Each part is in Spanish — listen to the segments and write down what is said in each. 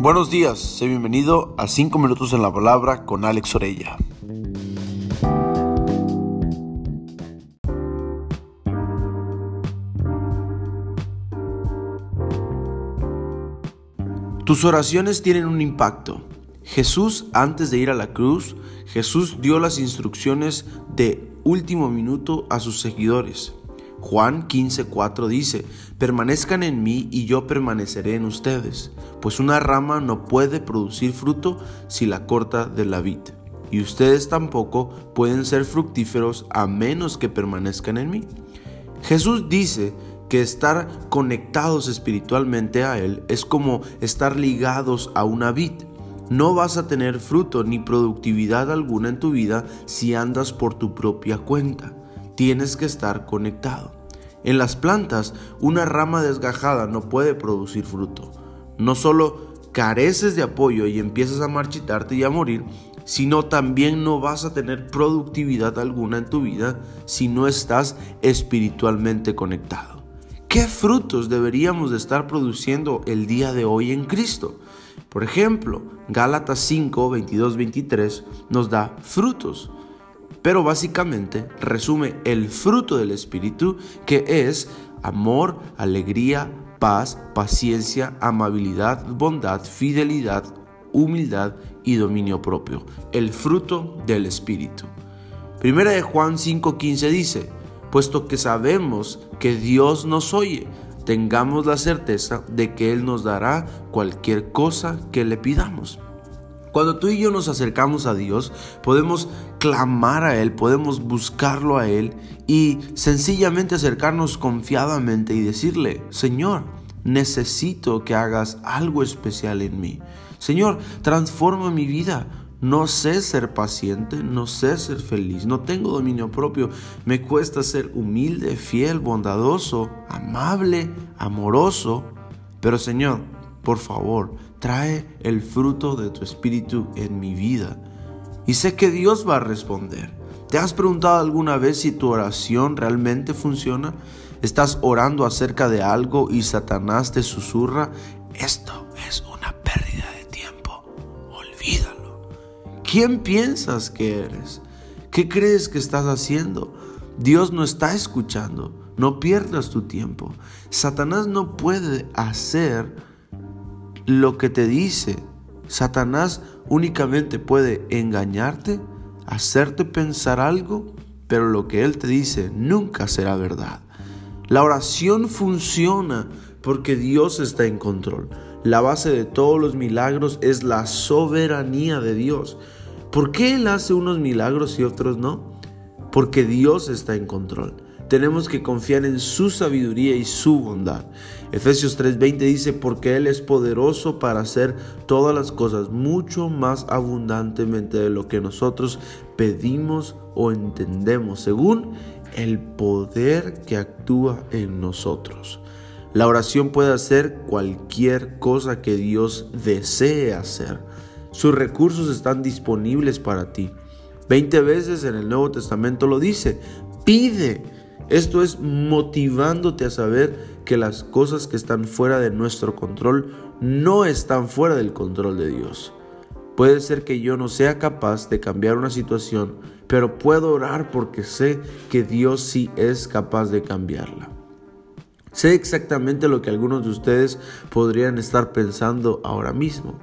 Buenos días, sé bienvenido a 5 minutos en la palabra con Alex Orella. Tus oraciones tienen un impacto. Jesús, antes de ir a la cruz, Jesús dio las instrucciones de último minuto a sus seguidores. Juan 15:4 dice, permanezcan en mí y yo permaneceré en ustedes, pues una rama no puede producir fruto si la corta de la vid, y ustedes tampoco pueden ser fructíferos a menos que permanezcan en mí. Jesús dice que estar conectados espiritualmente a Él es como estar ligados a una vid. No vas a tener fruto ni productividad alguna en tu vida si andas por tu propia cuenta tienes que estar conectado. En las plantas, una rama desgajada no puede producir fruto. No solo careces de apoyo y empiezas a marchitarte y a morir, sino también no vas a tener productividad alguna en tu vida si no estás espiritualmente conectado. ¿Qué frutos deberíamos de estar produciendo el día de hoy en Cristo? Por ejemplo, Gálatas 5, 22, 23 nos da frutos pero básicamente resume el fruto del Espíritu que es amor, alegría, paz, paciencia, amabilidad, bondad, fidelidad, humildad y dominio propio. El fruto del Espíritu. Primera de Juan 5:15 dice, puesto que sabemos que Dios nos oye, tengamos la certeza de que Él nos dará cualquier cosa que le pidamos. Cuando tú y yo nos acercamos a Dios, podemos clamar a Él, podemos buscarlo a Él y sencillamente acercarnos confiadamente y decirle, Señor, necesito que hagas algo especial en mí. Señor, transforma mi vida. No sé ser paciente, no sé ser feliz, no tengo dominio propio. Me cuesta ser humilde, fiel, bondadoso, amable, amoroso. Pero Señor, por favor, trae el fruto de tu espíritu en mi vida. Y sé que Dios va a responder. ¿Te has preguntado alguna vez si tu oración realmente funciona? ¿Estás orando acerca de algo y Satanás te susurra? Esto es una pérdida de tiempo. Olvídalo. ¿Quién piensas que eres? ¿Qué crees que estás haciendo? Dios no está escuchando. No pierdas tu tiempo. Satanás no puede hacer lo que te dice. Satanás únicamente puede engañarte, hacerte pensar algo, pero lo que él te dice nunca será verdad. La oración funciona porque Dios está en control. La base de todos los milagros es la soberanía de Dios. ¿Por qué Él hace unos milagros y otros no? Porque Dios está en control tenemos que confiar en su sabiduría y su bondad. Efesios 3:20 dice, porque Él es poderoso para hacer todas las cosas mucho más abundantemente de lo que nosotros pedimos o entendemos, según el poder que actúa en nosotros. La oración puede hacer cualquier cosa que Dios desee hacer. Sus recursos están disponibles para ti. Veinte veces en el Nuevo Testamento lo dice. Pide esto es motivándote a saber que las cosas que están fuera de nuestro control no están fuera del control de Dios. Puede ser que yo no sea capaz de cambiar una situación, pero puedo orar porque sé que Dios sí es capaz de cambiarla. Sé exactamente lo que algunos de ustedes podrían estar pensando ahora mismo.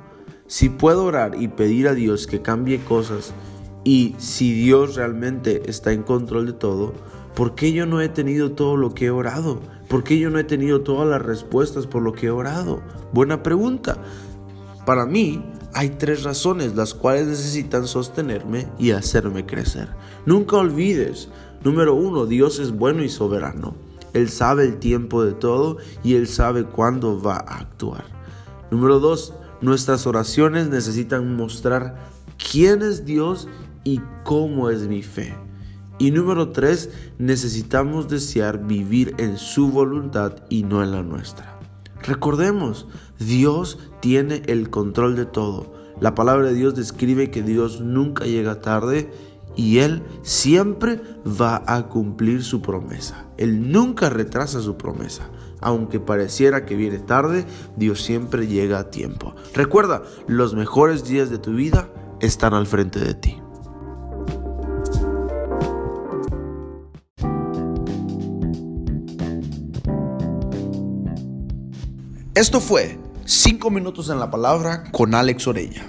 Si puedo orar y pedir a Dios que cambie cosas y si Dios realmente está en control de todo, ¿Por qué yo no he tenido todo lo que he orado? ¿Por qué yo no he tenido todas las respuestas por lo que he orado? Buena pregunta. Para mí hay tres razones las cuales necesitan sostenerme y hacerme crecer. Nunca olvides, número uno, Dios es bueno y soberano. Él sabe el tiempo de todo y Él sabe cuándo va a actuar. Número dos, nuestras oraciones necesitan mostrar quién es Dios y cómo es mi fe. Y número tres, necesitamos desear vivir en su voluntad y no en la nuestra. Recordemos, Dios tiene el control de todo. La palabra de Dios describe que Dios nunca llega tarde y Él siempre va a cumplir su promesa. Él nunca retrasa su promesa. Aunque pareciera que viene tarde, Dios siempre llega a tiempo. Recuerda, los mejores días de tu vida están al frente de ti. Esto fue 5 minutos en la palabra con Alex Orella.